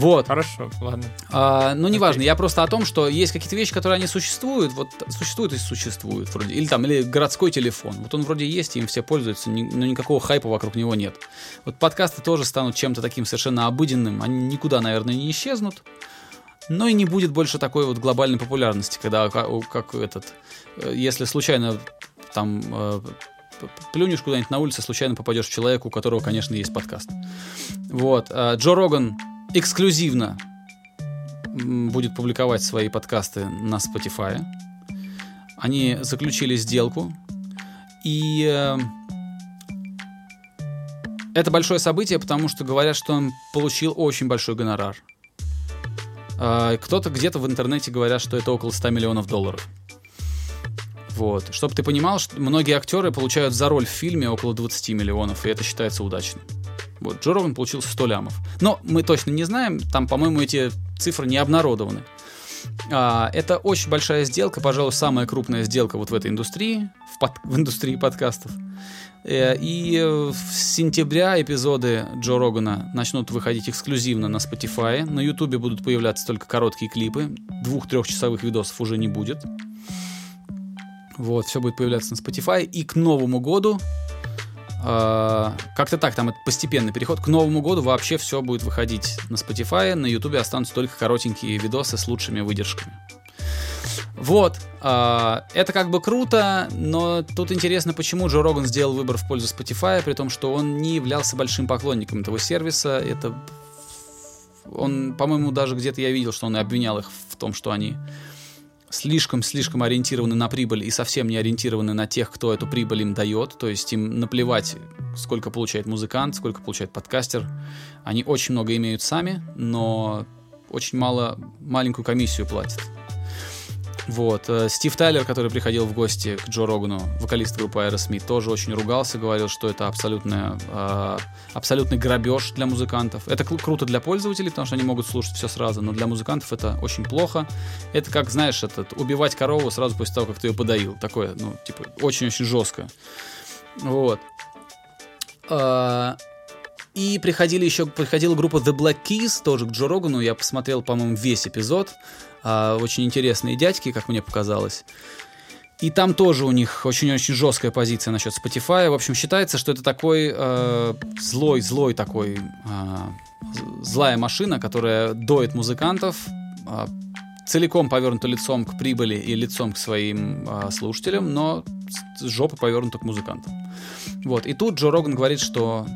Вот. Хорошо, ладно. А, ну, неважно, я просто о том, что есть какие-то вещи, которые они существуют, вот существуют и существуют вроде. Или там, или городской телефон. Вот он вроде есть, им все пользуются, ни, но никакого хайпа вокруг него нет. Вот подкасты тоже станут чем-то таким совершенно обыденным, они никуда, наверное, не исчезнут. Но и не будет больше такой вот глобальной популярности, когда как, как этот, э, если случайно там э, плюнешь куда-нибудь на улице, случайно попадешь в человека, у которого, конечно, есть подкаст. Вот. А Джо Роган эксклюзивно будет публиковать свои подкасты на Spotify. Они заключили сделку, и э, это большое событие, потому что говорят, что он получил очень большой гонорар. Э, кто-то где-то в интернете говорят, что это около 100 миллионов долларов. Вот. Чтобы ты понимал, что многие актеры получают за роль в фильме около 20 миллионов, и это считается удачным. Вот, Джо Роган получил 100 лямов. Но мы точно не знаем, там, по-моему, эти цифры не обнародованы. А, это очень большая сделка, пожалуй, самая крупная сделка вот в этой индустрии, в, под, в индустрии подкастов. Э, и с сентября эпизоды Джо Рогана начнут выходить эксклюзивно на Spotify. На Ютубе будут появляться только короткие клипы. Двух-трехчасовых видосов уже не будет. Вот, все будет появляться на Spotify. И к Новому году как-то так, там это постепенный переход. К Новому году вообще все будет выходить на Spotify, на YouTube останутся только коротенькие видосы с лучшими выдержками. Вот, uh, это как бы круто, но тут интересно, почему Джо Роган сделал выбор в пользу Spotify, при том, что он не являлся большим поклонником этого сервиса. Это он, по-моему, даже где-то я видел, что он обвинял их в том, что они слишком-слишком ориентированы на прибыль и совсем не ориентированы на тех, кто эту прибыль им дает. То есть им наплевать, сколько получает музыкант, сколько получает подкастер. Они очень много имеют сами, но очень мало, маленькую комиссию платят. Вот. Э, Стив Тайлер, который приходил в гости к Джо Рогану, вокалист группы Aerosmith, тоже очень ругался, говорил, что это абсолютная, э, абсолютный грабеж для музыкантов. Это круто для пользователей, потому что они могут слушать все сразу, но для музыкантов это очень плохо. Это как, знаешь, этот, убивать корову сразу после того, как ты ее подоил. Такое, ну, типа, очень-очень жестко. Вот. Э, и приходили еще, приходила группа The Black Keys, тоже к Джо Рогану. Я посмотрел, по-моему, весь эпизод а, очень интересные дядьки, как мне показалось. И там тоже у них очень-очень жесткая позиция насчет Spotify. В общем, считается, что это такой э, злой, злой такой э, злая машина, которая доит музыкантов, э, целиком повернута лицом к прибыли и лицом к своим э, слушателям, но жопа повернута к музыкантам. Вот. И тут Джо Роган говорит, что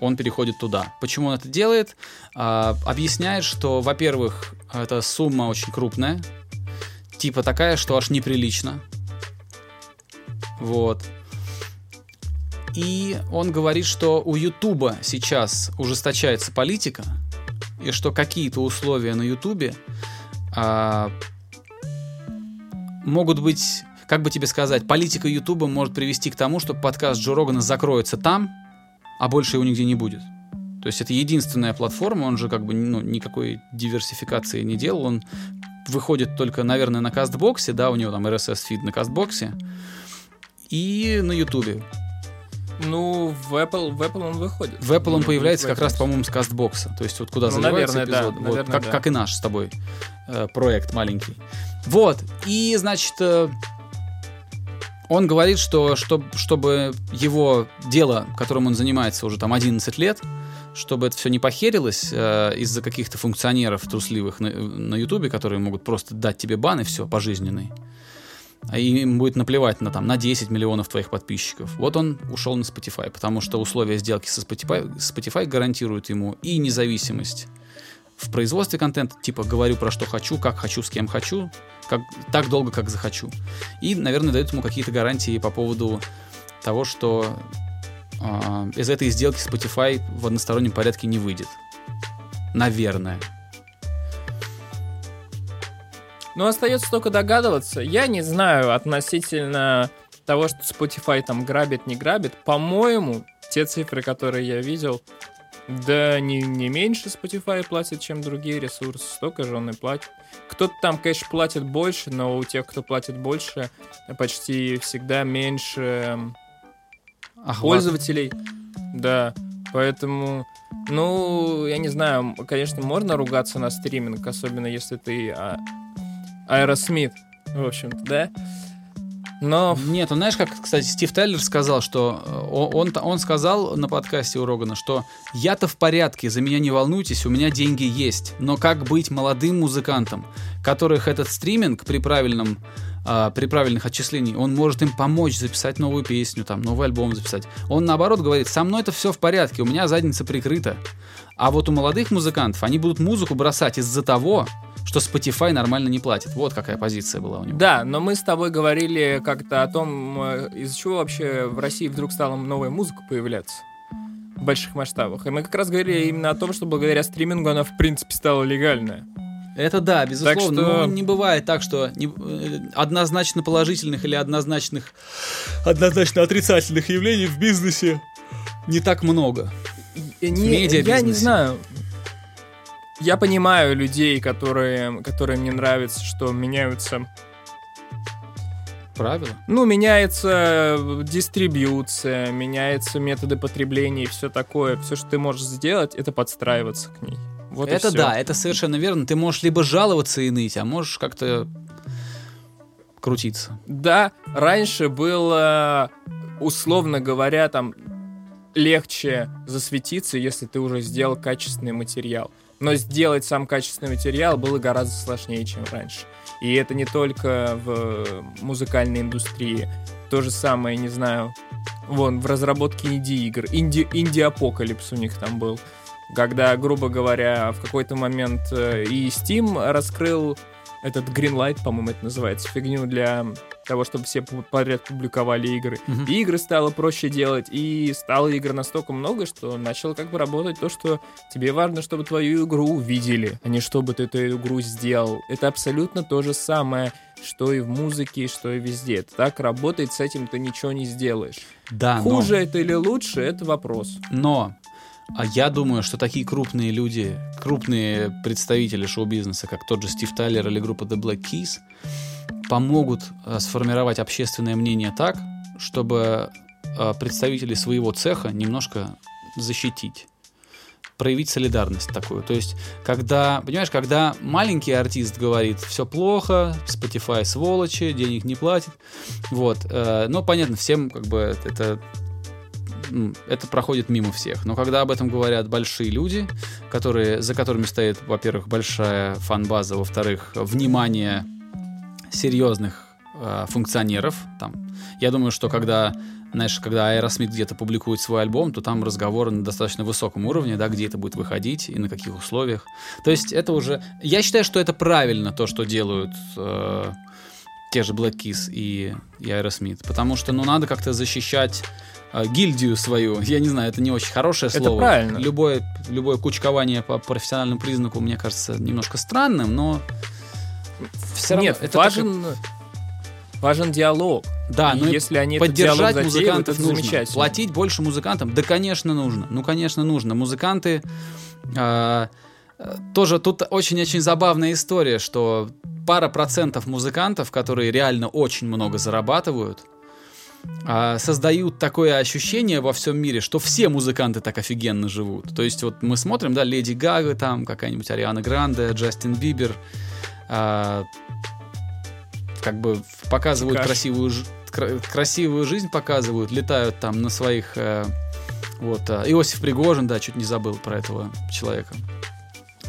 он переходит туда. Почему он это делает? А, объясняет, что, во-первых, эта сумма очень крупная, типа такая, что аж неприлично. Вот. И он говорит, что у Ютуба сейчас ужесточается политика, и что какие-то условия на Ютубе а, могут быть, как бы тебе сказать, политика Ютуба может привести к тому, что подкаст Джо Рогана закроется там, а больше его нигде не будет. То есть это единственная платформа, он же как бы ну, никакой диверсификации не делал, он выходит только, наверное, на кастбоксе, да, у него там RSS-фид на кастбоксе и на Ютубе. Ну, в Apple, в Apple он выходит. В Apple он появляется как раз, по-моему, с кастбокса. То есть вот куда ну, заливается наверное, эпизод. Да, вот, наверное, как, да. как и наш с тобой э, проект маленький. Вот. И, значит, э, он говорит, что чтоб, чтобы его дело, которым он занимается уже там 11 лет, чтобы это все не похерилось э, из-за каких-то функционеров трусливых на, Ютубе, которые могут просто дать тебе бан и все, пожизненный. А им будет наплевать на, там, на 10 миллионов твоих подписчиков. Вот он ушел на Spotify, потому что условия сделки со Spotify, Spotify гарантируют ему и независимость в производстве контента, типа говорю про что хочу, как хочу, с кем хочу, как, так долго, как захочу. И, наверное, дает ему какие-то гарантии по поводу того, что из этой сделки Spotify в одностороннем порядке не выйдет. Наверное. Ну, остается только догадываться. Я не знаю относительно того, что Spotify там грабит, не грабит. По-моему, те цифры, которые я видел, да не, не меньше Spotify платит, чем другие ресурсы. Столько же он и платит. Кто-то там, конечно, платит больше, но у тех, кто платит больше, почти всегда меньше Охват. пользователей. Да, поэтому, ну, я не знаю, конечно, можно ругаться на стриминг, особенно если ты а, Аэросмит, в общем-то, да? Но Нет, он знаешь, как, кстати, Стив Тайлер сказал, что э, он, он сказал на подкасте у Рогана, что я-то в порядке, за меня не волнуйтесь, у меня деньги есть. Но как быть молодым музыкантам, которых этот стриминг при правильном а, при правильных отчислениях, он может им помочь записать новую песню, там, новый альбом записать. Он наоборот говорит, со мной это все в порядке, у меня задница прикрыта. А вот у молодых музыкантов они будут музыку бросать из-за того, что Spotify нормально не платит. Вот какая позиция была у него. Да, но мы с тобой говорили как-то о том, э, из-за чего вообще в России вдруг стала новая музыка появляться в больших масштабах. И мы как раз говорили именно о том, что благодаря стримингу она в принципе стала легальная. Это да, безусловно. Так что- Но не бывает так, что не- э, однозначно положительных или однозначных, однозначно отрицательных явлений в бизнесе не так много. И не- я не знаю. Я понимаю людей, которые, которые мне нравится, что меняются Правило. Ну, меняется дистрибьюция, меняются методы потребления и все такое. Все, что ты можешь сделать, это подстраиваться к ней. Вот это да, это совершенно верно. Ты можешь либо жаловаться и ныть, а можешь как-то крутиться. Да, раньше было, условно говоря, там легче засветиться, если ты уже сделал качественный материал. Но сделать сам качественный материал было гораздо сложнее, чем раньше. И это не только в музыкальной индустрии. То же самое, не знаю, вон, в разработке инди-игр. Инди, инди-апокалипс у них там был. Когда, грубо говоря, в какой-то момент э, и Steam раскрыл этот Greenlight, по-моему, это называется, фигню для того, чтобы все подряд публиковали игры. Мгм. И игры стало проще делать, и стало игр настолько много, что начало как бы работать то, что тебе важно, чтобы твою игру увидели, а не чтобы ты эту игру сделал. Это абсолютно то же самое, что и в музыке, что и везде. Это так работает, с этим ты ничего не сделаешь. Да, но- Хуже это или лучше, это вопрос. Но а я думаю, что такие крупные люди, крупные представители шоу-бизнеса, как тот же Стив Тайлер или группа The Black Keys, помогут э, сформировать общественное мнение так, чтобы э, представителей своего цеха немножко защитить проявить солидарность такую. То есть, когда, понимаешь, когда маленький артист говорит, все плохо, Spotify сволочи, денег не платит, вот, э, ну, понятно, всем как бы это это проходит мимо всех. Но когда об этом говорят большие люди, которые, за которыми стоит, во-первых, большая фан-база, во-вторых, внимание серьезных э, функционеров, там, я думаю, что когда, знаешь, когда Аэросмит где-то публикует свой альбом, то там разговоры на достаточно высоком уровне, да, где это будет выходить и на каких условиях. То есть это уже... Я считаю, что это правильно, то, что делают э, те же Black Keys и, и Aerosmith, потому что, ну, надо как-то защищать гильдию свою. Я не знаю, это не очень хорошее Это слово. правильно. Любое, любое кучкование по профессиональному признаку мне кажется немножко странным, но все равно Нет, это важен, важен диалог. да, но если они диалог поддержать затеивают, музыкантов это нужно. замечательно. Платить больше музыкантам? Да, конечно, нужно. Ну, конечно, нужно. Музыканты... а, э, тоже тут очень-очень забавная история, что пара процентов музыкантов, которые реально очень много зарабатывают, создают такое ощущение во всем мире, что все музыканты так офигенно живут. То есть вот мы смотрим, да, Леди Гага, там какая-нибудь Ариана Гранде, Джастин Бибер, а, как бы показывают Каш. красивую, кра- красивую жизнь, показывают, летают там на своих... э, вот, а, Иосиф Пригожин, да, чуть не забыл про этого человека.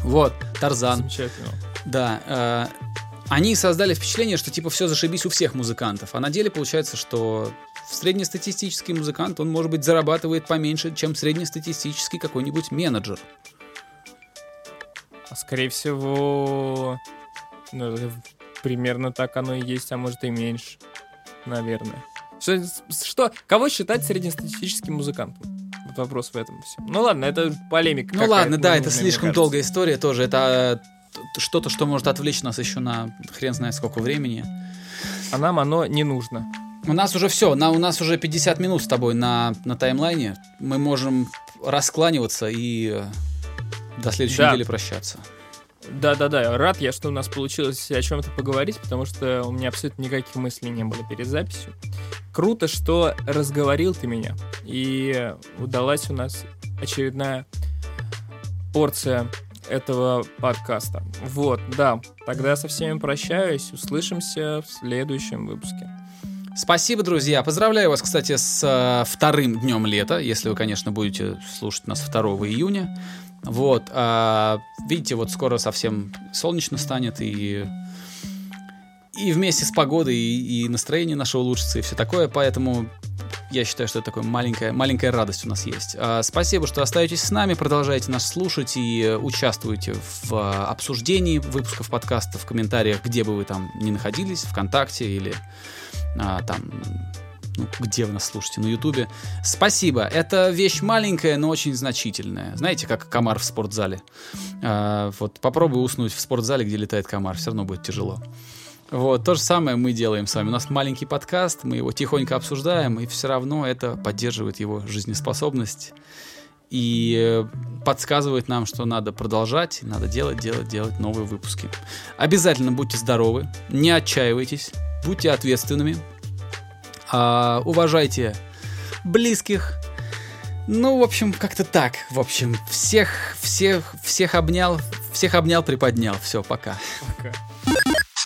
Вот, Тарзан. Замечательно. Да, э, они создали впечатление, что типа все зашибись у всех музыкантов, а на деле получается, что среднестатистический музыкант, он, может быть, зарабатывает поменьше, чем среднестатистический какой-нибудь менеджер. А скорее всего, ну, это примерно так оно и есть, а может и меньше, наверное. Что, что кого считать среднестатистическим музыкантом? Вот вопрос в этом всем. Ну ладно, это полемика. Ну ладно, да, это слишком кажется. долгая история тоже. Это, э, т- что-то, что может отвлечь нас еще на хрен знает сколько времени. А нам оно не нужно. У нас уже все, на, у нас уже 50 минут с тобой на, на таймлайне. Мы можем раскланиваться и э, до следующей Да. недели прощаться. Да-да-да, рад я, что у нас получилось о чем-то поговорить, потому что у меня абсолютно никаких мыслей не было перед записью. Круто, что разговорил ты меня, и удалась у нас очередная порция этого подкаста. Вот, да, тогда со всеми прощаюсь, услышимся в следующем выпуске. Спасибо, друзья. Поздравляю вас, кстати, с э, вторым днем лета, если вы, конечно, будете слушать нас 2 июня. Вот. а, видите, вот скоро совсем солнечно станет, и, и вместе с погодой, и, и настроение наше улучшится, и все такое. Поэтому я считаю, что это такая маленькая, маленькая радость у нас есть. А, спасибо, что остаетесь с нами, продолжаете нас слушать и э, участвуете в а, обсуждении выпусков подкаста, в комментариях, где бы вы там ни находились, ВКонтакте или а, там, ну, где вы нас слушаете, на Ютубе. Спасибо. Это вещь маленькая, но очень значительная. Знаете, как комар в спортзале. А, вот попробуй уснуть в спортзале, где летает комар, все равно будет тяжело. Вот, то же самое мы делаем с вами. У нас маленький подкаст, мы его тихонько обсуждаем, и все равно это поддерживает его жизнеспособность и э, подсказывает нам, что надо продолжать, надо делать, делать, делать новые выпуски. Обязательно будьте здоровы, не отчаивайтесь, будьте ответственными, а, уважайте близких. Ну, в общем, как-то так. В общем, всех, всех, всех обнял, всех обнял, приподнял. Все, пока. Пока.